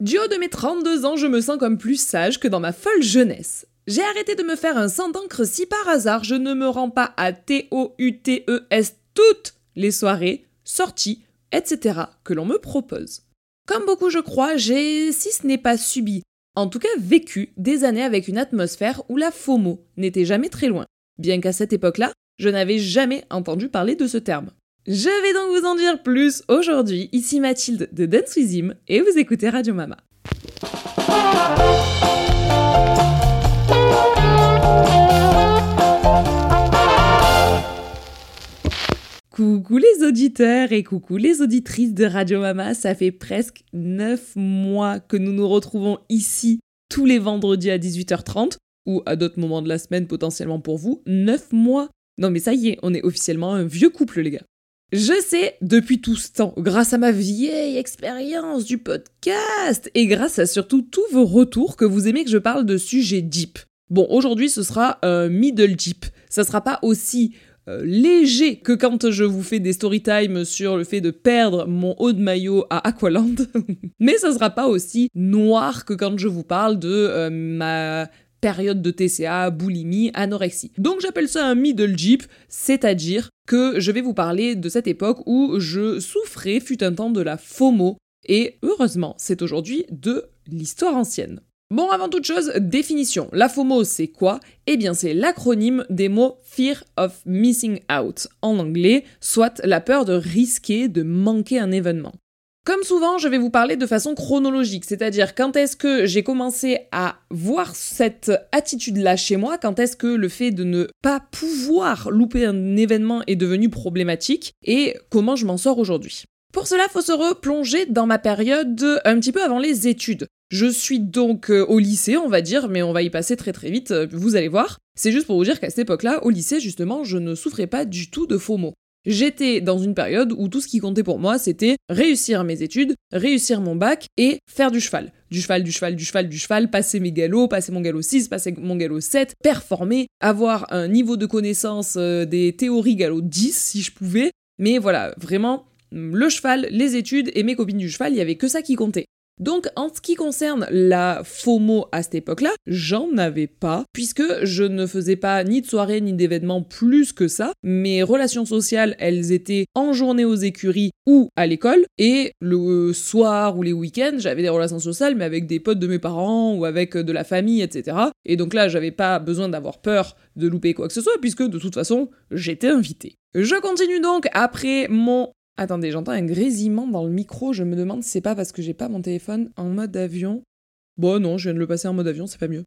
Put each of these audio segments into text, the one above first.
Du haut de mes 32 ans, je me sens comme plus sage que dans ma folle jeunesse. J'ai arrêté de me faire un sang d'encre si par hasard je ne me rends pas à T-O-U-T-E-S toutes les soirées, sorties, etc. que l'on me propose. Comme beaucoup je crois, j'ai, si ce n'est pas subi, en tout cas vécu des années avec une atmosphère où la FOMO n'était jamais très loin, bien qu'à cette époque-là, je n'avais jamais entendu parler de ce terme. Je vais donc vous en dire plus aujourd'hui. Ici Mathilde de Dance With et vous écoutez Radio Mama. Coucou les auditeurs et coucou les auditrices de Radio Mama, ça fait presque 9 mois que nous nous retrouvons ici tous les vendredis à 18h30 ou à d'autres moments de la semaine potentiellement pour vous. 9 mois Non mais ça y est, on est officiellement un vieux couple les gars. Je sais, depuis tout ce temps, grâce à ma vieille expérience du podcast, et grâce à surtout tous vos retours, que vous aimez que je parle de sujets deep. Bon, aujourd'hui, ce sera un middle deep. Ça sera pas aussi euh, léger que quand je vous fais des story time sur le fait de perdre mon haut de maillot à Aqualand, mais ça sera pas aussi noir que quand je vous parle de euh, ma période de TCA, boulimie, anorexie. Donc j'appelle ça un middle jeep, c'est-à-dire que je vais vous parler de cette époque où je souffrais fut un temps de la FOMO, et heureusement c'est aujourd'hui de l'histoire ancienne. Bon, avant toute chose, définition. La FOMO, c'est quoi? Eh bien, c'est l'acronyme des mots Fear of Missing Out en anglais, soit la peur de risquer de manquer un événement. Comme souvent, je vais vous parler de façon chronologique, c'est-à-dire quand est-ce que j'ai commencé à voir cette attitude-là chez moi, quand est-ce que le fait de ne pas pouvoir louper un événement est devenu problématique, et comment je m'en sors aujourd'hui. Pour cela, faut se replonger dans ma période un petit peu avant les études. Je suis donc euh, au lycée, on va dire, mais on va y passer très très vite, euh, vous allez voir. C'est juste pour vous dire qu'à cette époque-là, au lycée, justement, je ne souffrais pas du tout de faux mots. J'étais dans une période où tout ce qui comptait pour moi, c'était réussir mes études, réussir mon bac et faire du cheval. Du cheval, du cheval, du cheval, du cheval, passer mes galops, passer mon galop 6, passer mon galop 7, performer, avoir un niveau de connaissance euh, des théories galop 10 si je pouvais. Mais voilà, vraiment, le cheval, les études et mes copines du cheval, il y avait que ça qui comptait. Donc en ce qui concerne la FOMO à cette époque-là, j'en avais pas, puisque je ne faisais pas ni de soirée ni d'événements plus que ça. Mes relations sociales, elles étaient en journée aux écuries ou à l'école, et le soir ou les week-ends, j'avais des relations sociales, mais avec des potes de mes parents ou avec de la famille, etc. Et donc là, j'avais pas besoin d'avoir peur de louper quoi que ce soit, puisque de toute façon, j'étais invité. Je continue donc après mon Attendez, j'entends un grésillement dans le micro, je me demande si c'est pas parce que j'ai pas mon téléphone en mode avion. Bon non, je viens de le passer en mode avion, c'est pas mieux.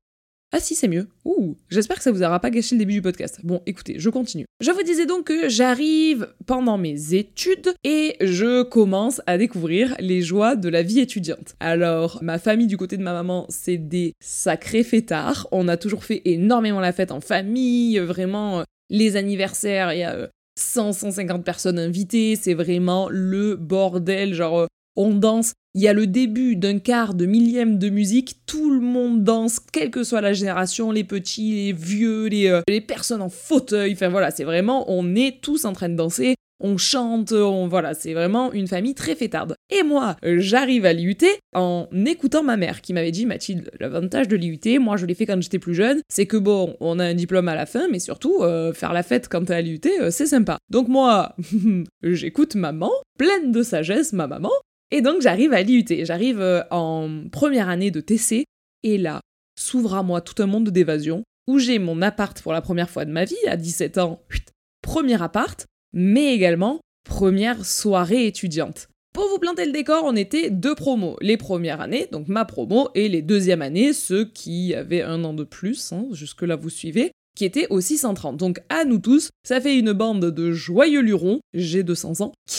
Ah si, c'est mieux. Ouh, j'espère que ça vous aura pas gâché le début du podcast. Bon, écoutez, je continue. Je vous disais donc que j'arrive pendant mes études et je commence à découvrir les joies de la vie étudiante. Alors, ma famille du côté de ma maman, c'est des sacrés fêtards. On a toujours fait énormément la fête en famille, vraiment les anniversaires, il y a 100, 150 personnes invitées, c'est vraiment le bordel, genre euh, on danse, il y a le début d'un quart de millième de musique, tout le monde danse, quelle que soit la génération, les petits, les vieux, les, euh, les personnes en fauteuil, enfin voilà, c'est vraiment, on est tous en train de danser, on chante, on voilà, c'est vraiment une famille très fêtarde. Et moi, j'arrive à l'IUT en écoutant ma mère qui m'avait dit Mathilde, l'avantage de l'IUT, moi je l'ai fait quand j'étais plus jeune, c'est que bon, on a un diplôme à la fin, mais surtout euh, faire la fête quand t'es à l'IUT, euh, c'est sympa. Donc moi, j'écoute maman, pleine de sagesse, ma maman, et donc j'arrive à l'IUT, j'arrive euh, en première année de TC, et là s'ouvre à moi tout un monde d'évasion où j'ai mon appart pour la première fois de ma vie à 17 ans. Premier appart, mais également première soirée étudiante. Pour vous planter le décor, on était deux promos. Les premières années, donc ma promo, et les deuxièmes années, ceux qui avaient un an de plus, hein, jusque-là vous suivez, qui étaient aussi 130. Donc à nous tous, ça fait une bande de joyeux lurons, j'ai 200 ans,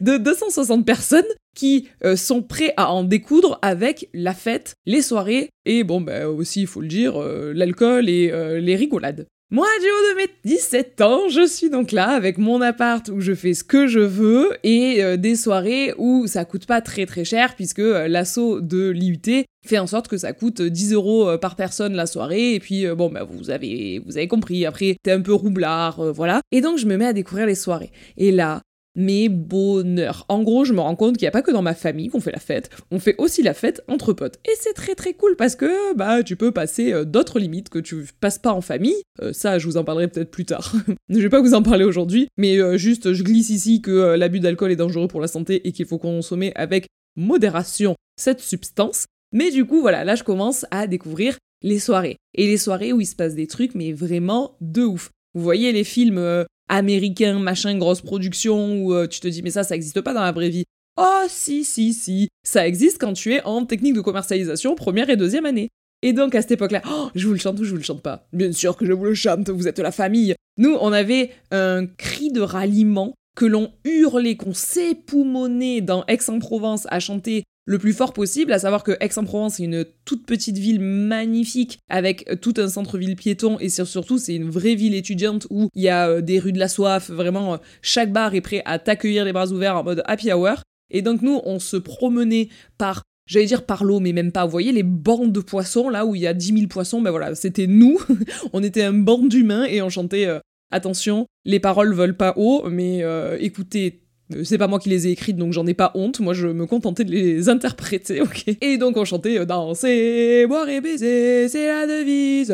de 260 personnes qui euh, sont prêts à en découdre avec la fête, les soirées et bon bah aussi il faut le dire euh, l'alcool et euh, les rigolades. Moi, du haut de mes 17 ans, je suis donc là avec mon appart où je fais ce que je veux et euh, des soirées où ça coûte pas très très cher puisque euh, l'assaut de l'IUT fait en sorte que ça coûte 10 euros euh, par personne la soirée et puis bon bah vous avez vous avez compris. Après t'es un peu roublard voilà. Et donc je me mets à découvrir les soirées. Et là mais bonheur. En gros, je me rends compte qu'il n'y a pas que dans ma famille qu'on fait la fête, on fait aussi la fête entre potes. Et c'est très très cool parce que bah tu peux passer euh, d'autres limites que tu passes pas en famille. Euh, ça, je vous en parlerai peut-être plus tard. je vais pas vous en parler aujourd'hui, mais euh, juste je glisse ici que l'abus d'alcool est dangereux pour la santé et qu'il faut consommer avec modération cette substance. Mais du coup, voilà, là je commence à découvrir les soirées. Et les soirées où il se passe des trucs, mais vraiment de ouf. Vous voyez les films américain, machin, grosse production, où euh, tu te dis mais ça, ça existe pas dans la vraie vie. Oh si, si, si, ça existe quand tu es en technique de commercialisation première et deuxième année. Et donc à cette époque-là, oh, je vous le chante ou je vous le chante pas Bien sûr que je vous le chante, vous êtes la famille. Nous, on avait un cri de ralliement que l'on hurlait, qu'on s'époumonnait dans Aix-en-Provence à chanter le plus fort possible, à savoir que Aix-en-Provence est une toute petite ville magnifique avec tout un centre-ville piéton et surtout c'est une vraie ville étudiante où il y a euh, des rues de la soif, vraiment euh, chaque bar est prêt à t'accueillir les bras ouverts en mode happy hour. Et donc nous on se promenait par j'allais dire par l'eau, mais même pas. Vous voyez les bandes de poissons, là où il y a 10 000 poissons, ben voilà, c'était nous. on était un band d'humains et on chantait euh, Attention, les paroles veulent pas haut, mais écoutez c'est pas moi qui les ai écrites, donc j'en ai pas honte. Moi, je me contentais de les interpréter, ok Et donc, on chantait euh, Danser, boire et baiser, c'est la devise,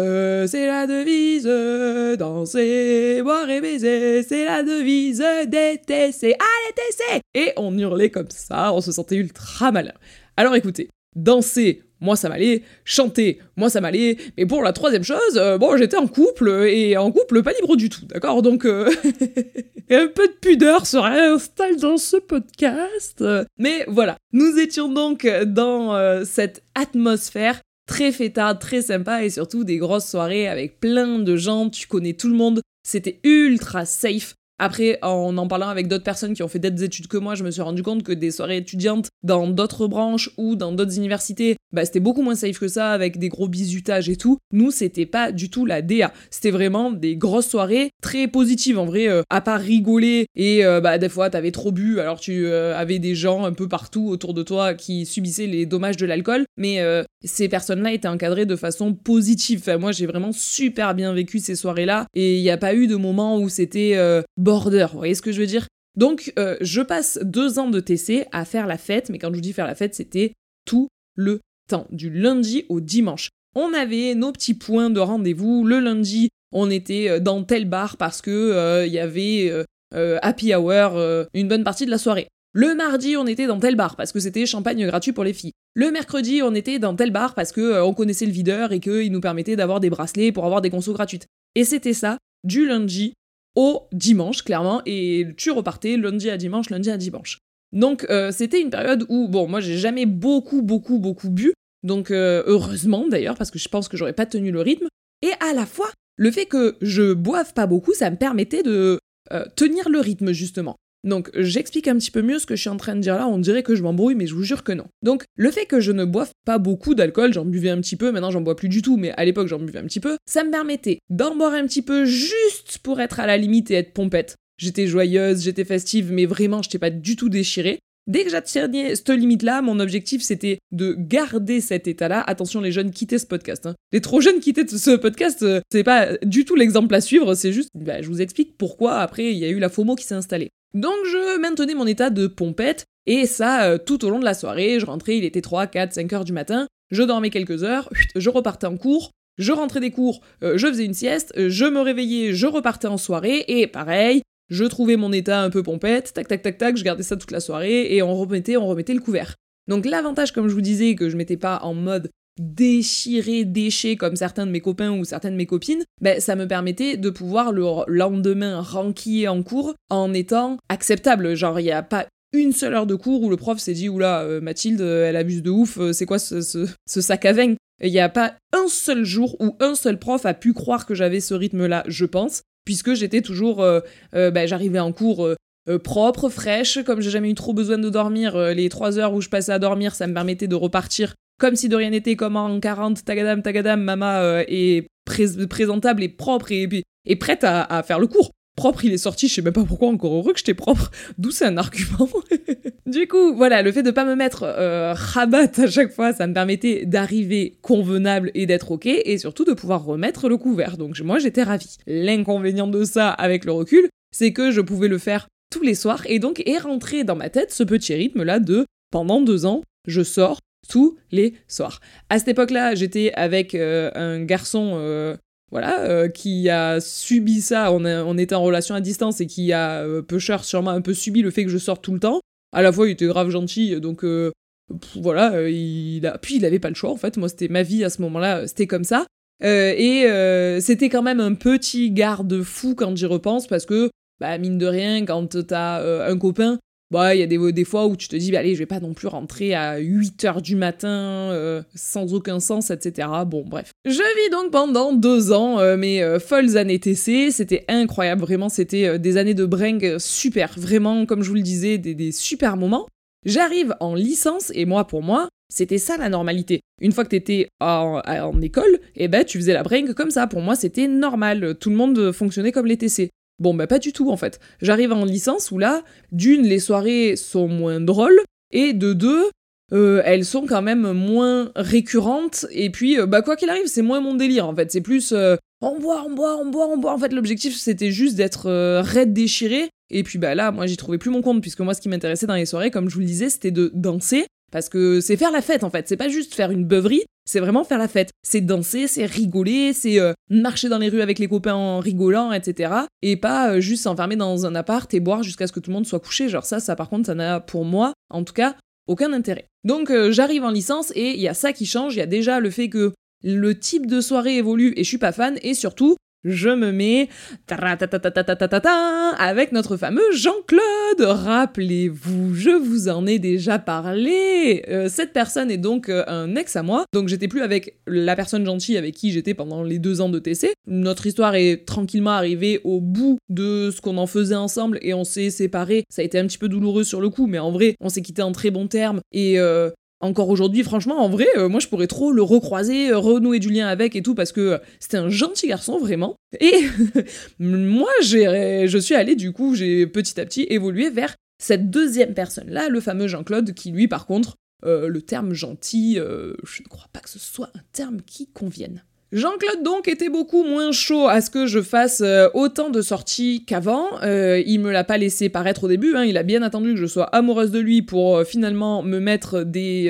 c'est la devise. Danser, boire et baiser, c'est la devise DTC. Allez, TC Et on hurlait comme ça, on se sentait ultra malin. Alors écoutez, danser, moi ça m'allait, chanter, moi ça m'allait, mais pour la troisième chose, euh, bon j'étais en couple, et en couple pas libre du tout, d'accord? Donc euh, un peu de pudeur se réinstalle dans ce podcast. Mais voilà, nous étions donc dans euh, cette atmosphère très fêtarde, très sympa, et surtout des grosses soirées avec plein de gens, tu connais tout le monde, c'était ultra safe. Après, en en parlant avec d'autres personnes qui ont fait d'autres études que moi, je me suis rendu compte que des soirées étudiantes dans d'autres branches ou dans d'autres universités, bah, c'était beaucoup moins safe que ça, avec des gros bisutages et tout. Nous, c'était pas du tout la DA. C'était vraiment des grosses soirées très positives, en vrai, euh, à part rigoler et euh, bah, des fois, t'avais trop bu, alors tu euh, avais des gens un peu partout autour de toi qui subissaient les dommages de l'alcool, mais ces personnes-là étaient encadrées de façon positive. Enfin, moi, j'ai vraiment super bien vécu ces soirées-là et il n'y a pas eu de moment où c'était border. Vous voyez ce que je veux dire? Donc, euh, je passe deux ans de TC à faire la fête, mais quand je vous dis faire la fête, c'était tout le temps, du lundi au dimanche. On avait nos petits points de rendez-vous. Le lundi, on était euh, dans tel bar parce que euh, y avait happy hour une bonne partie de la soirée. Le mardi, on était dans tel bar parce que c'était champagne gratuit pour les filles. Le mercredi, on était dans tel bar parce que on connaissait le videur et qu'il nous permettait d'avoir des bracelets pour avoir des consos gratuites. Et c'était ça du lundi au dimanche, clairement, et tu repartais lundi à dimanche, lundi à dimanche. Donc euh, c'était une période où, bon, moi j'ai jamais beaucoup, beaucoup, beaucoup bu, donc euh, heureusement d'ailleurs, parce que je pense que j'aurais pas tenu le rythme, et à la fois, le fait que je boive pas beaucoup, ça me permettait de euh, tenir le rythme justement. Donc j'explique un petit peu mieux ce que je suis en train de dire là, on dirait que je m'embrouille, mais je vous jure que non. Donc le fait que je ne boive pas beaucoup d'alcool, j'en buvais un petit peu, maintenant j'en bois plus du tout, mais à l'époque j'en buvais un petit peu, ça me permettait d'en boire un petit peu juste pour être à la limite et être pompette. J'étais joyeuse, j'étais festive, mais vraiment je t'ai pas du tout déchiré. Dès que j'atteignais cette limite-là, mon objectif c'était de garder cet état-là. Attention les jeunes, quittez ce podcast. Hein. Les trop jeunes, quittez ce podcast. Euh, c'est pas du tout l'exemple à suivre, c'est juste, bah, je vous explique pourquoi après il y a eu la FOMO qui s'est installée. Donc je maintenais mon état de pompette, et ça euh, tout au long de la soirée, je rentrais, il était 3, 4, 5 heures du matin, je dormais quelques heures, je repartais en cours, je rentrais des cours, euh, je faisais une sieste, je me réveillais, je repartais en soirée, et pareil, je trouvais mon état un peu pompette, tac tac tac tac, je gardais ça toute la soirée, et on remettait, on remettait le couvert. Donc l'avantage, comme je vous disais, que je m'étais pas en mode déchiré, déché comme certains de mes copains ou certaines de mes copines, ben, ça me permettait de pouvoir le lendemain ranquiller en cours en étant acceptable. Genre, il n'y a pas une seule heure de cours où le prof s'est dit Oula, euh, Mathilde, elle abuse de ouf, euh, c'est quoi ce, sac à vin? Il n'y a pas un seul jour où un seul prof a pu croire que j'avais ce rythme-là, je pense, puisque j'étais toujours. Euh, ben, j'arrivais en cours. propre, fraîche, comme j'ai jamais eu trop besoin de dormir, les trois heures où je passais à dormir, ça me permettait de repartir comme si de rien n'était, comme en 40, tagadam, tagadam, mama euh, est présentable et propre et prête à, faire le cours. Propre, il est sorti, je sais même pas pourquoi, encore heureux que j'étais propre, d'où c'est un argument. du coup, voilà, le fait de pas me mettre euh, rabat à chaque fois, ça me permettait d'arriver convenable et d'être ok, et surtout de pouvoir remettre le couvert. Donc moi, j'étais ravie. L'inconvénient de ça, avec le recul, c'est que je pouvais le faire tous les soirs et donc est rentré dans ma tête ce petit rythme-là de pendant deux ans, je sors tous les soirs. À cette époque-là, j'étais avec euh, un garçon euh, voilà, euh, qui a subi ça, on, était en relation à distance et qui a, peu cher, sûrement un peu subi le fait que je sorte tout le temps. À la fois, il était grave gentil, donc voilà, il a... puis il avait pas le choix en fait, moi c'était ma vie à ce moment-là, c'était comme ça. et c'était quand même un petit garde-fou quand j'y repense parce que, bah, mine de rien, quand t'as un copain, bah, il y a des, des, fois où tu te dis, bah, allez, je vais pas non plus rentrer à 8h du matin, euh, sans aucun sens, etc. Bon, bref. Je vis donc pendant deux ans euh, mes euh, folles années TC, c'était incroyable, vraiment, c'était des années de bring super, vraiment, comme je vous le disais, des, des super moments. J'arrive en licence, et moi, pour moi, c'était ça la normalité. Une fois que t'étais en, en école, eh ben, tu faisais la bring comme ça. Pour moi, c'était normal. Tout le monde fonctionnait comme les TC. Bon, bah pas du tout en fait. J'arrive en licence où là, d'une, les soirées sont moins drôles, et de deux, euh, elles sont quand même moins récurrentes, et puis, euh, bah quoi qu'il arrive, c'est moins mon délire en fait. C'est plus euh, on boit, on boit, on boit, on boit. En fait, l'objectif c'était juste d'être raide déchiré, et puis bah là, moi j'y trouvais plus mon compte, puisque moi ce qui m'intéressait dans les soirées, comme je vous le disais, c'était de danser, parce que c'est faire la fête en fait, c'est pas juste faire une beuverie, c'est vraiment faire la fête. C'est danser, c'est rigoler, c'est euh, marcher dans les rues avec les copains en rigolant, etc. Et pas euh, juste s'enfermer dans un appart et boire jusqu'à ce que tout le monde soit couché. Genre ça, ça par contre, ça n'a pour moi, en tout cas, aucun intérêt. Donc euh, j'arrive en licence et il y a ça qui change, il y a déjà le fait que le type de soirée évolue et je suis pas fan, et surtout, je me mets avec notre fameux Jean-Claude. Rappelez-vous, je vous en ai déjà parlé. Euh, cette personne est donc euh, un ex à moi, donc j'étais plus avec la personne gentille avec qui j'étais pendant les deux ans de TC. Notre histoire est tranquillement arrivée au bout de ce qu'on en faisait ensemble et on s'est séparés. Ça a été un petit peu douloureux sur le coup, mais en vrai, on s'est quitté en très bons termes et euh, encore aujourd'hui, franchement, en vrai, euh, moi je pourrais trop le recroiser, euh, renouer du lien avec et tout, parce que euh, c'était un gentil garçon, vraiment. Et moi, je suis allée, du coup, j'ai petit à petit évolué vers cette deuxième personne-là, le fameux Jean-Claude, qui lui, par contre, le terme gentil, je ne crois pas que ce soit un terme qui convienne. Jean-Claude donc était beaucoup moins chaud à ce que je fasse euh, autant de sorties qu'avant. Euh, il me l'a pas laissé paraître au début, hein. il a bien attendu que je sois amoureuse de lui pour euh, finalement me mettre des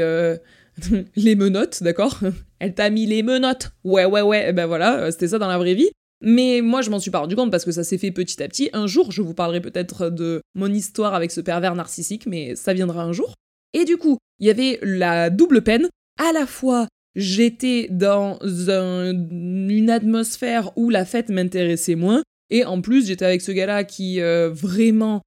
les menottes, d'accord? Elle t'a mis les menottes. Ouais ouais ouais, ben voilà, c'était ça dans la vraie vie. Mais moi, je m'en suis pas rendu compte parce que ça s'est fait petit à petit. Un jour, je vous parlerai peut-être de mon histoire avec ce pervers narcissique, mais ça viendra un jour. Et du coup, il y avait la double peine, à la fois j'étais dans une atmosphère où la fête m'intéressait moins. Et en plus, j'étais avec ce gars-là qui euh, vraiment,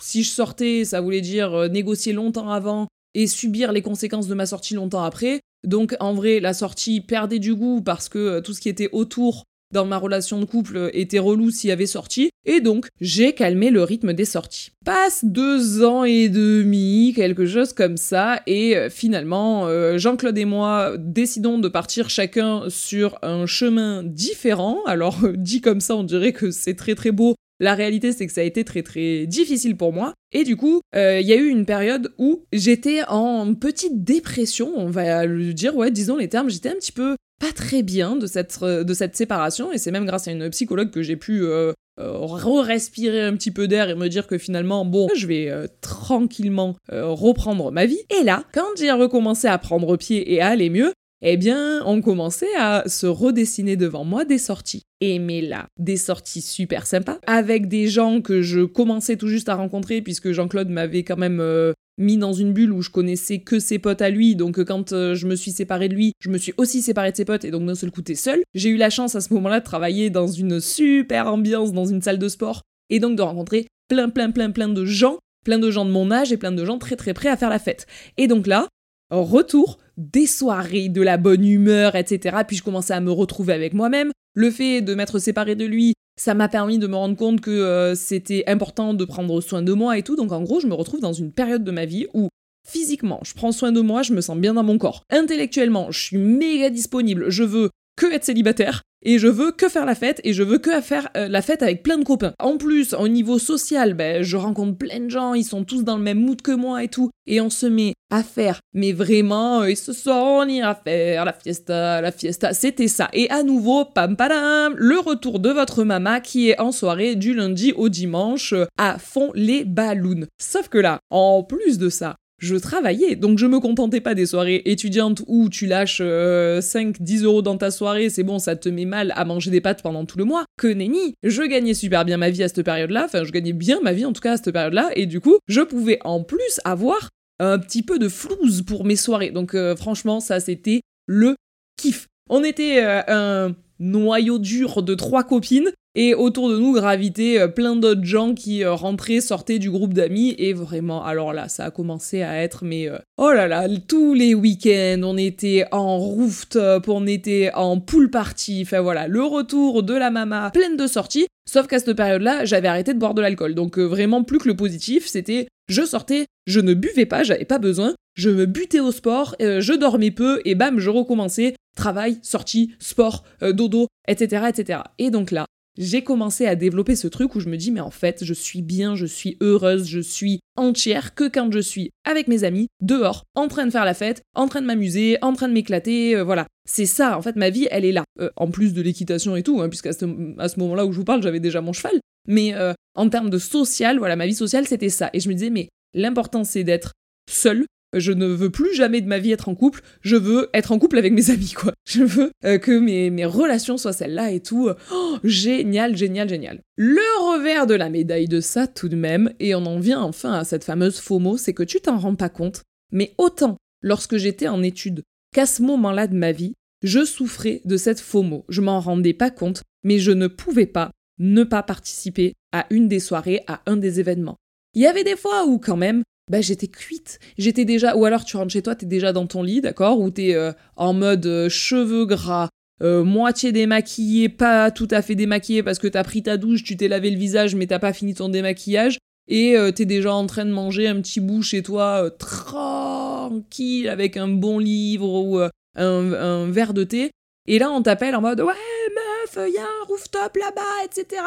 si je sortais, ça voulait dire euh, négocier longtemps avant et subir les conséquences de ma sortie longtemps après. Donc en vrai, la sortie perdait du goût parce que euh, tout ce qui était autour dans ma relation de couple était relou s'il y avait sorti, et donc j'ai calmé le rythme des sorties. Passe deux ans et demi, quelque chose comme ça, et euh, finalement, euh, Jean-Claude et moi décidons de partir chacun sur un chemin différent. Alors, dit comme ça, on dirait que c'est très très beau. La réalité, c'est que ça a été très très difficile pour moi. Et du coup, euh, il y a eu une période où j'étais en petite dépression, on va le dire, ouais, disons les termes, j'étais un petit peu pas très bien de cette, euh, de cette séparation, et c'est même grâce à une psychologue que j'ai pu euh, euh, re-respirer un petit peu d'air et me dire que finalement, bon, je vais tranquillement reprendre ma vie. Et là, quand j'ai recommencé à prendre pied et à aller mieux, eh bien, on commençait à se redessiner devant moi des sorties. Et mais là, des sorties super sympas, avec des gens que je commençais tout juste à rencontrer, puisque Jean-Claude m'avait quand même euh, mis dans une bulle où je connaissais que ses potes à lui, donc euh, quand euh, je me suis séparée de lui, je me suis aussi séparée de ses potes, et donc d'un seul coup, t'es seul. J'ai eu la chance à ce moment-là de travailler dans une super ambiance, dans une salle de sport, et donc de rencontrer plein, plein, plein, plein de gens, plein de gens de mon âge et plein de gens très, très prêts à faire la fête. Et donc là, retour des soirées, de la bonne humeur, etc. Puis je commençais à me retrouver avec moi-même. Le fait de m'être séparée de lui, ça m'a permis de me rendre compte que euh, c'était important de prendre soin de moi et tout. Donc en gros, je me retrouve dans une période de ma vie où physiquement, je prends soin de moi, je me sens bien dans mon corps. Intellectuellement, je suis méga disponible, je veux que être célibataire et je veux que faire la fête et je veux que faire euh, la fête avec plein de copains. En plus, au niveau social, ben, je rencontre plein de gens, ils sont tous dans le même mood que moi et tout. Et on se met à faire, mais vraiment, et ce soir on ira faire la fiesta, la fiesta, c'était ça. Et à nouveau, pam padam, le retour de votre maman qui est en soirée du lundi au dimanche à fond les ballons. Sauf que là, en plus de ça, je travaillais. Donc je me contentais pas des soirées étudiantes où tu lâches 5-10 euh, euros dans ta soirée, c'est bon, ça te met mal à manger des pâtes pendant tout le mois. Que nenni Je gagnais super bien ma vie à cette période-là, enfin je gagnais bien ma vie en tout cas à cette période-là, et du coup, je pouvais en plus avoir un petit peu de flouze pour mes soirées. Donc euh, franchement, ça c'était le kiff. On était euh, un noyau dur de trois copines et autour de nous gravitaient euh, plein d'autres gens qui euh, rentraient, sortaient du groupe d'amis. Et vraiment, alors là, ça a commencé à être, mais euh, oh là là, tous les week-ends, on était en rooftop, on était en pool party. Enfin voilà, le retour de la mama pleine de sorties. Sauf qu'à cette période-là, j'avais arrêté de boire de l'alcool. Donc vraiment, plus que le positif, c'était je sortais, je ne buvais pas, j'avais pas besoin, je me butais au sport, je dormais peu et bam, je recommençais travail, sortie, sport, dodo, etc., etc. Et donc là, j'ai commencé à développer ce truc où je me dis mais en fait je suis bien, je suis heureuse, je suis entière que quand je suis avec mes amis, dehors, en train de faire la fête, en train de m'amuser, en train de m'éclater, euh, voilà. C'est ça, en fait ma vie elle est là. Euh, en plus de l'équitation et tout, hein, puisqu'à ce, à ce moment-là où je vous parle j'avais déjà mon cheval. Mais euh, en termes de social, voilà, ma vie sociale c'était ça. Et je me disais mais l'important c'est d'être seul, je ne veux plus jamais de ma vie être en couple, je veux être en couple avec mes amis, quoi. Je veux euh, que mes, mes, relations soient celles-là et tout. Oh, génial, génial, génial. Le revers de la médaille de ça, tout de même, et on en vient enfin à cette fameuse FOMO, c'est que tu t'en rends pas compte, mais autant lorsque j'étais en études qu'à ce moment-là de ma vie, je souffrais de cette FOMO. Je m'en rendais pas compte, mais je ne pouvais pas ne pas participer à une des soirées, à un des événements. Il y avait des fois où quand même, bah j'étais cuite. J'étais déjà, ou alors tu rentres chez toi, t'es déjà dans ton lit, d'accord, ou t'es euh, en mode euh, cheveux gras, euh, moitié démaquillé, pas tout à fait démaquillé parce que t'as pris ta douche, tu t'es lavé le visage, mais t'as pas fini ton démaquillage, et t'es déjà en train de manger un petit bout chez toi, tranquille, avec un bon livre ou un, un verre de thé. Et là, on t'appelle en mode Ouais, meuf, y a un rooftop là-bas, etc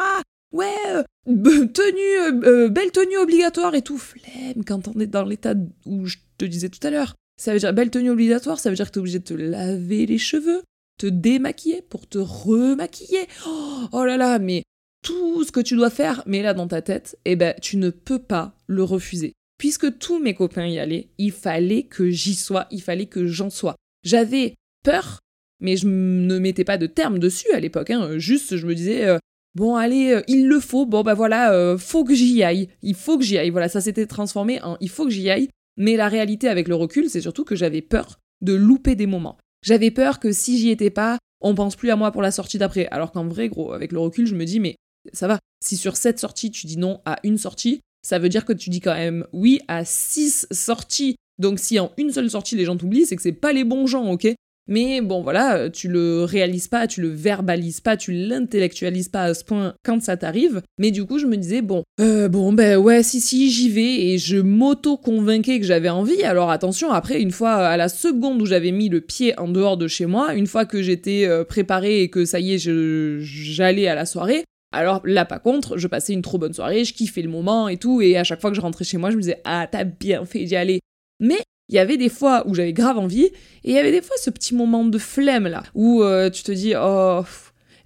ouais, tenue, euh, euh, belle tenue obligatoire et tout, flemme quand on est dans l'état où je te disais tout à l'heure. Ça veut dire belle tenue obligatoire, ça veut dire que t'es obligé de te laver les cheveux, te démaquiller pour te remaquiller. Oh, oh, là là, mais tout ce que tu dois faire, mais là dans ta tête, eh ben tu ne peux pas le refuser. Puisque tous mes copains y allaient, il fallait que j'y sois, il fallait que j'en sois. J'avais peur, mais je ne mettais pas de terme dessus à l'époque. Hein. Juste, je me disais, Bon, allez, euh, il le faut. Bon, bah voilà, euh, faut que j'y aille. Il faut que j'y aille. Voilà, ça s'était transformé en il faut que j'y aille. Mais la réalité avec le recul, c'est surtout que j'avais peur de louper des moments. J'avais peur que si j'y étais pas, on pense plus à moi pour la sortie d'après. Alors qu'en vrai, gros, avec le recul, je me dis, mais ça va. Si sur cette sortie, tu dis non à une sortie, ça veut dire que tu dis quand même oui à six sorties. Donc si en une seule sortie les gens t'oublient, c'est que c'est pas les bons gens, ok? Mais bon, voilà, tu le réalises pas, tu le verbalises pas, tu l'intellectualises pas à ce point quand ça t'arrive. Mais du coup, je me disais, bon, euh, bon, ben ouais, si, si, j'y vais. Et je m'auto-convainquais que j'avais envie. Alors attention, après, une fois, à la seconde où j'avais mis le pied en dehors de chez moi, une fois que j'étais euh, préparée et que ça y est, j'allais à la soirée, alors là, pas contre, je passais une trop bonne soirée, je kiffais le moment et tout, et à chaque fois que je rentrais chez moi, je me disais, ah, t'as bien fait d'y aller. Mais il y avait des fois où j'avais grave envie, et il y avait des fois ce petit moment de flemme là, où euh, tu te dis, oh.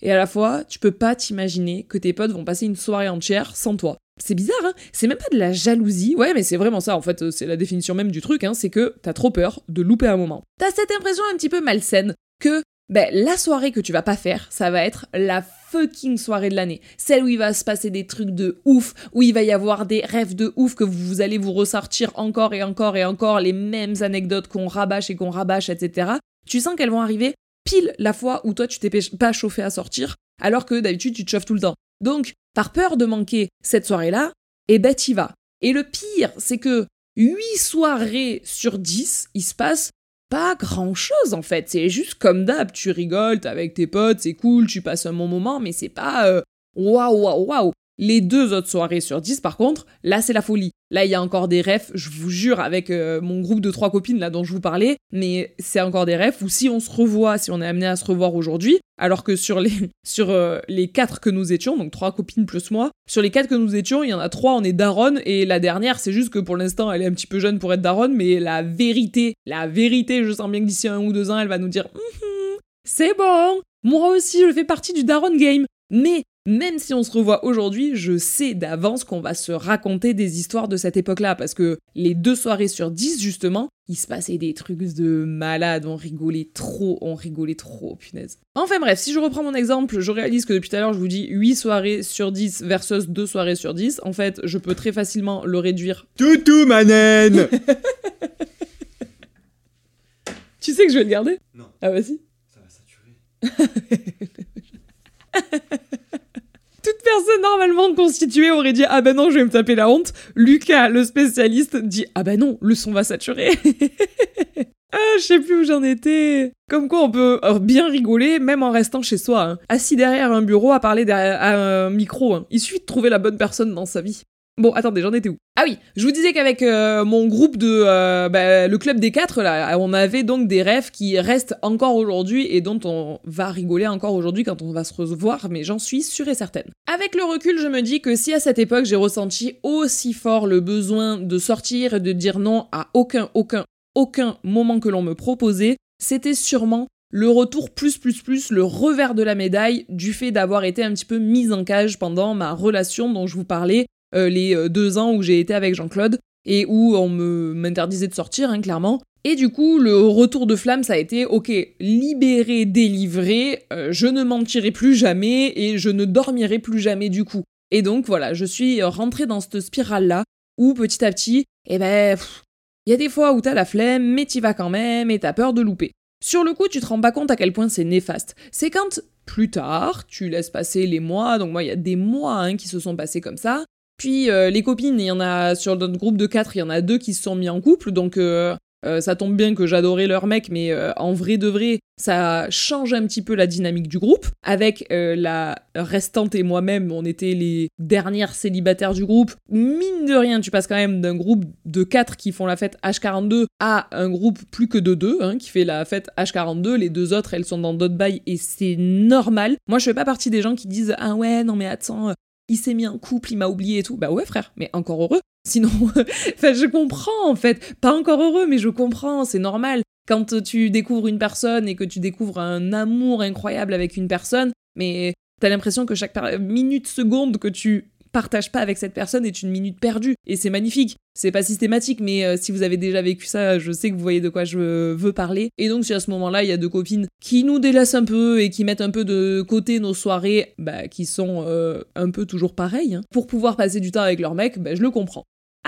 Et à la fois, tu peux pas t'imaginer que tes potes vont passer une soirée entière sans toi. C'est bizarre, hein C'est même pas de la jalousie. Ouais, mais c'est vraiment ça, en fait, c'est la définition même du truc, hein, c'est que t'as trop peur de louper un moment. T'as cette impression un petit peu malsaine que ben, la soirée que tu vas pas faire, ça va être la fucking soirée de l'année. Celle où il va se passer des trucs de ouf, où il va y avoir des rêves de ouf, que vous allez vous ressortir encore et encore et encore les mêmes anecdotes qu'on rabâche et qu'on rabâche, etc. Tu sens qu'elles vont arriver pile la fois où toi tu t'es pas chauffé à sortir, alors que d'habitude tu te chauffes tout le temps. Donc, par peur de manquer cette soirée-là, eh ben t'y vas. Et le pire, c'est que 8 soirées sur 10, il se passe pas grand chose en fait. C'est juste comme d'hab, tu rigoles, t'es avec tes potes, c'est cool, tu passes un bon moment, mais c'est pas euh, waouh, waouh, waouh. Les deux autres soirées sur 10, par contre, là, c'est la folie. Là, il y a encore des refs, je vous jure, avec euh, mon groupe de trois copines là dont je vous parlais, mais c'est encore des refs où si on se revoit, si on est amené à se revoir aujourd'hui, alors que sur les sur euh, les quatre que nous étions, donc trois copines plus moi, sur les quatre que nous étions, il y en a trois, on est daronne, et la dernière, c'est juste que pour l'instant, elle est un petit peu jeune pour être daronne, mais la vérité, la vérité, je sens bien que d'ici un ou deux ans, elle va nous dire mm-hmm, c'est bon, moi aussi, je fais partie du daronne game. Mais même si on se revoit aujourd'hui, je sais d'avance qu'on va se raconter des histoires de cette époque-là, parce que les deux soirées sur dix, justement, il se passait des trucs de malade, on rigolait trop, on rigolait trop, punaise. Enfin bref, si je reprends mon exemple, je réalise que depuis tout à l'heure, je vous dis 8 soirées sur 10 versus 2 soirées sur 10. En fait, je peux très facilement le réduire. Toutou, ma naine Tu sais que je vais le garder? Non. Ah bah si. Ça va saturer. Toute personne normalement constituée aurait dit Ah ben non, je vais me taper la honte. Lucas, le spécialiste, dit Ah ben non, le son va saturer. ah, je sais plus où j'en étais. Comme quoi on peut euh, bien rigoler même en restant chez soi. hein. Assis derrière un bureau à parler derrière à un micro. hein. Il suffit de trouver la bonne personne dans sa vie. Bon, attendez, j'en étais où? Ah oui, je vous disais qu'avec euh, mon groupe de... euh, bah, le club des quatre, là, on avait donc des rêves qui restent encore aujourd'hui et dont on va rigoler encore aujourd'hui quand on va se revoir, mais j'en suis sûre et certaine. Avec le recul, je me dis que si à cette époque j'ai ressenti aussi fort le besoin de sortir et de dire non à aucun, aucun, aucun moment que l'on me proposait, c'était sûrement le retour plus plus plus, le revers de la médaille du fait d'avoir été un petit peu mise en cage pendant ma relation dont je vous parlais, euh, les euh, deux ans où j'ai été avec Jean-Claude et où on me m'interdisait de sortir, hein, clairement. Et du coup, le retour de flamme, ça a été ok, libéré, délivré, euh, je ne mentirai plus jamais et je ne dormirai plus jamais du coup. Et donc voilà, je suis rentrée dans cette spirale-là où petit à petit, eh ben, il y a des fois où t'as la flemme, mais t'y vas quand même et t'as peur de louper. Sur le coup, tu te rends pas compte à quel point c'est néfaste. C'est quand, plus tard, tu laisses passer les mois, donc moi, il y a des mois hein, qui se sont passés comme ça, puis euh, les copines, il y en a sur notre groupe de quatre, il y en a deux qui se sont mis en couple, donc euh, euh, ça tombe bien que j'adorais leur mec, mais en vrai de vrai, ça change un petit peu la dynamique du groupe. Avec la restante et moi-même, on était les dernières célibataires du groupe. Mine de rien, tu passes quand même d'un groupe de quatre qui font la fête H42 à un groupe plus que de deux, hein, qui fait la fête H42. Les deux autres, elles sont dans d'autres bails et c'est normal. Moi, je fais pas partie des gens qui disent ah ouais non mais attends il s'est mis en couple, il m'a oublié et tout. Bah ouais, frère, mais encore heureux. Sinon, enfin, je comprends en fait. Pas encore heureux, mais je comprends, c'est normal. Quand tu découvres une personne et que tu découvres un amour incroyable avec une personne, mais t'as l'impression que chaque minute, seconde que tu partages pas avec cette personne est une minute perdue. Et c'est magnifique. C'est pas systématique, mais euh, si vous avez déjà vécu ça, je sais que vous voyez de quoi je veux parler. Et donc, si à ce moment-là, il y a deux copines qui nous délaissent un peu et qui mettent un peu de côté nos soirées, bah, qui sont euh, un peu toujours pareilles, hein, pour pouvoir passer du temps avec leur mec, bah, je le comprends.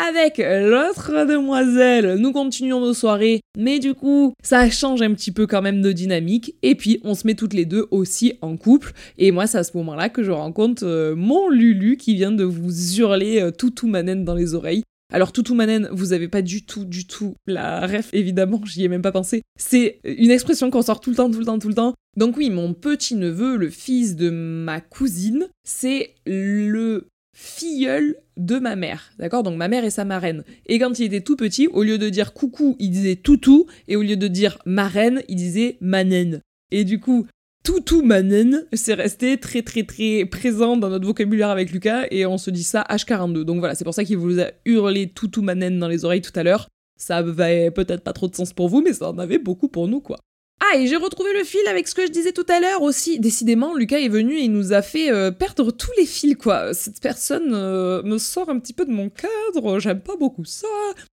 Avec l'autre demoiselle, nous continuons nos soirées, mais du coup, ça change un petit peu quand même de dynamique, et puis on se met toutes les deux aussi en couple, et moi c'est à ce moment-là que je rencontre euh, mon Lulu qui vient de vous hurler euh, toutou manène dans les oreilles. Alors toutou manène, vous avez pas du tout, du tout la ref, évidemment, j'y ai même pas pensé. C'est une expression qu'on sort tout le temps, tout le temps, tout le temps. Donc oui, mon petit-neveu, le fils de ma cousine, c'est le filleul de ma mère, d'accord? Donc ma mère est sa marraine. Et quand il était tout petit, au lieu de dire coucou, il disait toutou, et au lieu de dire marraine, il disait manène. Et du coup, toutou manène, c'est resté très très très présent dans notre vocabulaire avec Lucas, et on se dit ça H42. Donc voilà, c'est pour ça qu'il vous a hurlé toutou manène dans les oreilles tout à l'heure. Ça avait peut-être pas trop de sens pour vous, mais ça en avait beaucoup pour nous, quoi. Ah, et j'ai retrouvé le fil avec ce que je disais tout à l'heure aussi. Décidément, Lucas est venu et il nous a fait euh, perdre tous les fils, quoi. Cette personne euh, me sort un petit peu de mon cadre, j'aime pas beaucoup ça.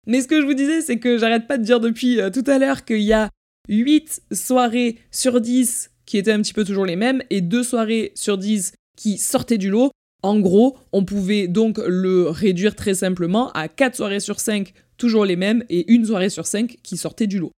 Mais ce que je vous disais, c'est que j'arrête pas de dire depuis euh, tout à l'heure qu'il y a 8 soirées sur 10 qui étaient un petit peu toujours les mêmes et 2 soirées sur 10 qui sortaient du lot. En gros, on pouvait donc le réduire très simplement à 4 soirées sur 5 toujours les mêmes et une soirée sur 5 qui sortait du lot.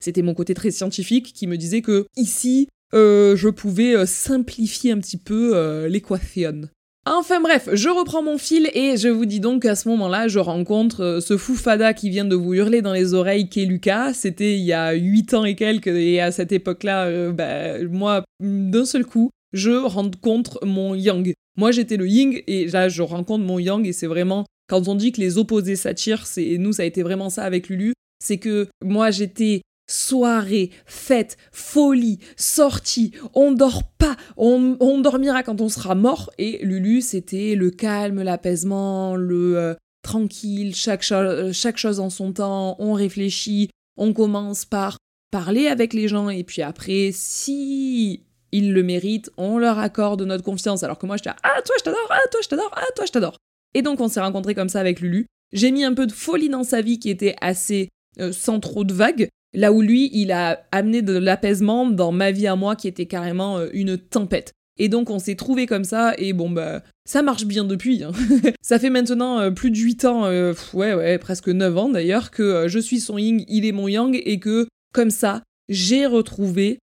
C'était mon côté très scientifique qui me disait que ici, euh, je pouvais euh, simplifier un petit peu euh, l'équation. Enfin bref, je reprends mon fil et je vous dis donc qu'à ce moment-là, je rencontre ce fou fada qui vient de vous hurler dans les oreilles qu'est Lucas. C'était il y a 8 ans et quelques et à cette époque-là, bah, moi, d'un seul coup, je rencontre mon yang, Moi, j'étais le yin et là, je rencontre mon yang et c'est vraiment quand on dit que les opposés s'attirent, c'est nous ça a été vraiment ça avec Lulu, c'est que moi j'étais soirée, fête, folie, sortie, on dort pas, on, dormira quand on sera mort. Et Lulu, c'était le calme, l'apaisement, le euh, tranquille, chaque, chose en son temps, on réfléchit, on commence par parler avec les gens et puis après, si ils le méritent, on leur accorde notre confiance. Alors que moi, j'étais ah toi je t'adore, ah toi je t'adore, ah toi je t'adore. Et donc on s'est rencontrés comme ça avec Lulu. J'ai mis un peu de folie dans sa vie qui était assez euh, sans trop de vagues. Là où lui, il a amené de l'apaisement dans ma vie à moi qui était carrément euh, une tempête. Et donc on s'est trouvé comme ça, et bon bah ça marche bien depuis. Hein. ça fait maintenant euh, plus de 8 ans, ouais ouais, presque 9 ans d'ailleurs, que je suis son yin, il est mon yang, et que comme ça, j'ai retrouvé,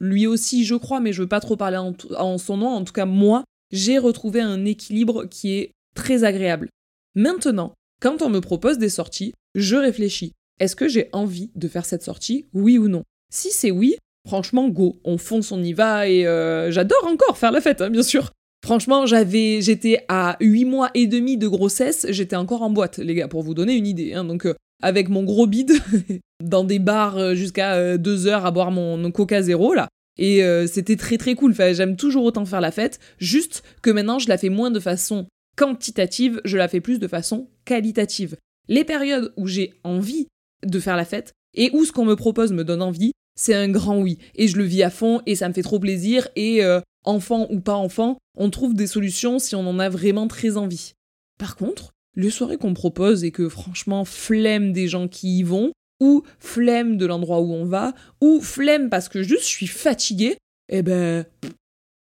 lui aussi je crois, mais je veux pas trop parler en son nom, en tout cas moi, j'ai retrouvé un équilibre qui est très agréable. Maintenant, quand on me propose des sorties, je réfléchis. Est-ce que j'ai envie de faire cette sortie, oui ou non? Si c'est oui, franchement, go, on fonce, on y va, et euh, j'adore encore faire la fête, hein, bien sûr. Franchement, j'avais, j'étais à 8 mois et demi de grossesse, j'étais encore en boîte, les gars, pour vous donner une idée. Hein. donc, euh, avec mon gros bide, dans des bars euh, jusqu'à 2 heures à boire mon, coca zéro, là. Et c'était très très cool. J'aime toujours autant faire la fête, juste que maintenant je la fais moins de façon quantitative, je la fais plus de façon qualitative. Les périodes où j'ai envie de faire la fête et où ce qu'on me propose me donne envie, c'est un grand oui. Et je le vis à fond et ça me fait trop plaisir. Et euh, enfant ou pas enfant, on trouve des solutions si on en a vraiment très envie. Par contre, les soirées qu'on propose et que franchement, flemme des gens qui y vont, ou flemme de l'endroit où on va, ou flemme parce que juste je suis fatiguée, eh ben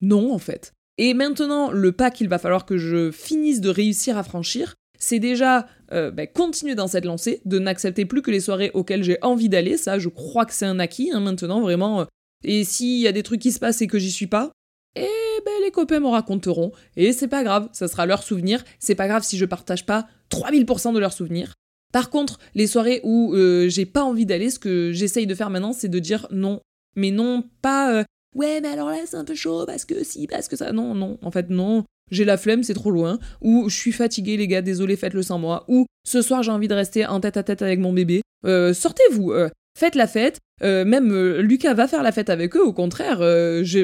non en fait. Et maintenant, le pas qu'il va falloir que je finisse de réussir à franchir, c'est déjà euh, ben, continuer dans cette lancée, de n'accepter plus que les soirées auxquelles j'ai envie d'aller. Ça, je crois que c'est un acquis hein, maintenant, vraiment. Et s'il y a des trucs qui se passent et que j'y suis pas, eh ben les copains m'en raconteront. Et c'est pas grave, ça sera leur souvenir. C'est pas grave si je partage pas 3000% de leurs souvenirs. Par contre, les soirées où euh, j'ai pas envie d'aller, ce que j'essaye de faire maintenant, c'est de dire non. Mais non, pas euh, ouais, mais alors là, c'est un peu chaud parce que si, parce que ça. Non, non, en fait, non. J'ai la flemme, c'est trop loin. Ou je suis fatiguée, les gars, désolé, faites-le sans moi. Ou ce soir, j'ai envie de rester en tête à tête avec mon bébé. Euh, sortez-vous, euh, faites la fête. Euh, même Lucas va faire la fête avec eux, au contraire.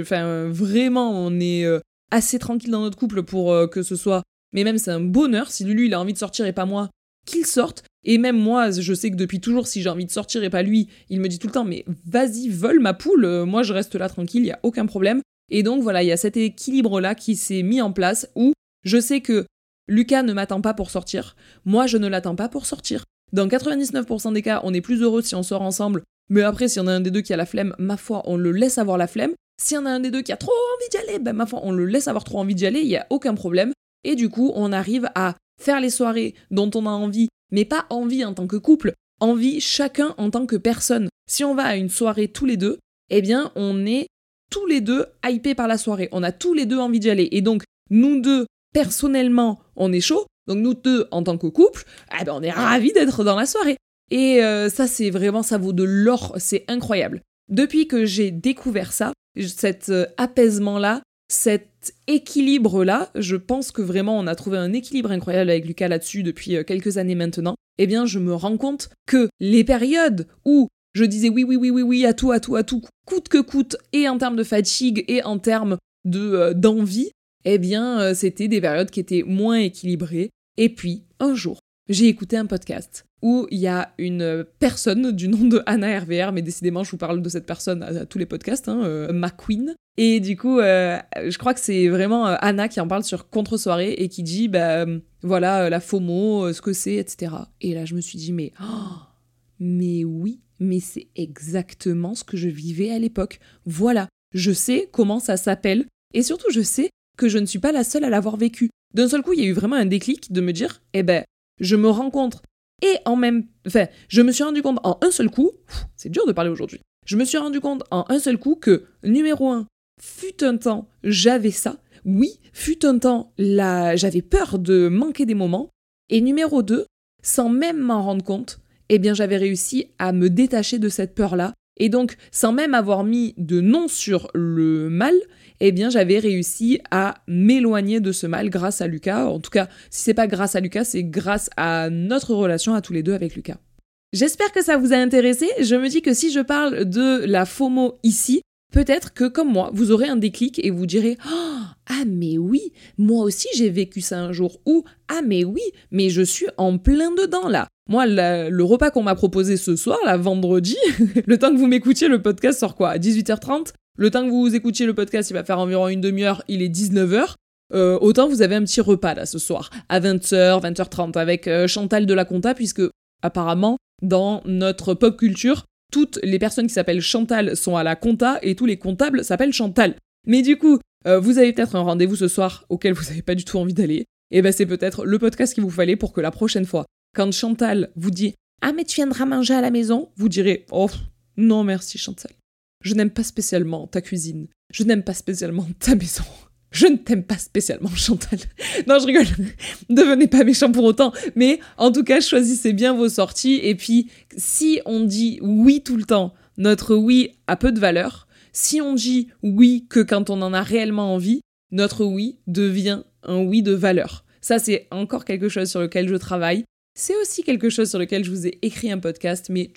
Enfin, vraiment, on est assez tranquille dans notre couple pour que ce soit. Mais même, c'est un bonheur. Si lui, il a envie de sortir et pas moi, qu'il sorte. Et même moi, je sais que depuis toujours, si j'ai envie de sortir et pas lui, il me dit tout le temps, mais vas-y, vole ma poule, euh, moi je reste là tranquille, il n'y a aucun problème. Et donc voilà, il y a cet équilibre-là qui s'est mis en place où je sais que Lucas ne m'attend pas pour sortir, moi je ne l'attends pas pour sortir. Dans 99% des cas, on est plus heureux si on sort ensemble, mais après, si en a un des deux qui a la flemme, ma foi, on le laisse avoir la flemme. Si en a un des deux qui a trop envie d'y aller, ben ma foi, on le laisse avoir trop envie d'y aller, il n'y a aucun problème. Et du coup, on arrive à faire les soirées dont on a envie, mais pas envie en tant que couple, envie chacun en tant que personne. Si on va à une soirée tous les deux, eh bien, on est tous les deux hypés par la soirée. On a tous les deux envie d'y aller. Et donc, nous deux, personnellement, on est chaud. Donc, nous deux, en tant que couple, eh ben, on est ravis d'être dans la soirée. Et euh, ça, c'est vraiment, ça vaut de l'or. C'est incroyable. Depuis que j'ai découvert ça, cet euh, apaisement-là, cet équilibre-là, je pense que vraiment on a trouvé un équilibre incroyable avec Lucas là-dessus depuis euh, quelques années maintenant, eh bien je me rends compte que les périodes où je disais oui, oui, oui, oui, oui, à tout, à tout, à tout, coûte que coûte, et en termes de fatigue et en termes de euh, d'envie, eh bien euh, c'était des périodes qui étaient moins équilibrées. Et puis, un jour, j'ai écouté un podcast où il y a une personne du nom de Anna RVR, mais décidément, je vous parle de cette personne à, tous les podcasts, hein, euh, McQueen. Et du coup, euh, je crois que c'est vraiment euh, Anna qui en parle sur Contre-soirée et qui dit, bah, voilà, la FOMO, ce que c'est, etc. Et là, je me suis dit, mais, oh, mais oui, mais c'est exactement ce que je vivais à l'époque. Voilà, je sais comment ça s'appelle, et surtout, je sais que je ne suis pas la seule à l'avoir vécu. D'un seul coup, il y a eu vraiment un déclic de me dire, eh ben, je me rencontre et en même... Enfin, je me suis rendu compte en un seul coup, c'est dur de parler aujourd'hui, je me suis rendu compte en un seul coup que, numéro un, fut un temps, j'avais ça. Oui, fut un temps, là, j'avais peur de manquer des moments. Et numéro deux, sans même m'en rendre compte, eh bien j'avais réussi à me détacher de cette peur-là Et donc, sans même avoir mis de nom sur le mal, eh bien, j'avais réussi à m'éloigner de ce mal grâce à Lucas. En tout cas, si c'est pas grâce à Lucas, c'est grâce à notre relation à tous les deux avec Lucas. J'espère que ça vous a intéressé. Je me dis que si je parle de la FOMO ici, peut-être que comme moi, vous aurez un déclic et vous direz oh, Ah mais oui, moi aussi j'ai vécu ça un jour. Ou Ah mais oui, mais je suis en plein dedans là. Moi, le repas qu'on m'a proposé ce soir, la vendredi, le temps que vous m'écoutiez, le podcast sort quoi À 18h30 Le temps que vous écoutiez le podcast, il va faire environ une demi-heure, il est 19h. Euh, autant vous avez un petit repas là ce soir, à 20h, 20h30, avec euh, Chantal de la Compta, puisque apparemment, dans notre pop culture, toutes les personnes qui s'appellent Chantal sont à la compta et tous les comptables s'appellent Chantal. Mais du coup, euh, vous avez peut-être un rendez-vous ce soir auquel vous n'avez pas du tout envie d'aller. Et ben c'est peut-être le podcast qu'il vous fallait pour que la prochaine fois, quand Chantal vous dit Ah mais tu viendras manger à la maison, vous direz Oh non merci Chantal. Je n'aime pas spécialement ta cuisine. Je n'aime pas spécialement ta maison. Je ne t'aime pas spécialement, Chantal. non, je rigole. Devenez pas méchant pour autant. Mais en tout cas, choisissez bien vos sorties. Et puis, si on dit oui tout le temps, notre oui a peu de valeur. Si on dit oui que quand on en a réellement envie, notre oui devient un oui de valeur. Ça, c'est encore quelque chose sur lequel je travaille. C'est aussi quelque chose sur lequel je vous ai écrit un podcast, mais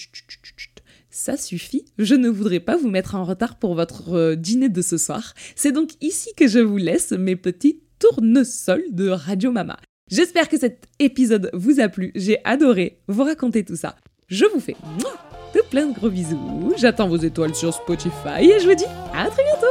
ça suffit, je ne voudrais pas vous mettre en retard pour votre euh, dîner de ce soir. C'est donc ici que je vous laisse mes petits tournesols de Radio Mama. J'espère que cet épisode vous a plu, j'ai adoré vous raconter tout ça. Je vous fais de plein de gros bisous, j'attends vos étoiles sur Spotify et je vous dis à très bientôt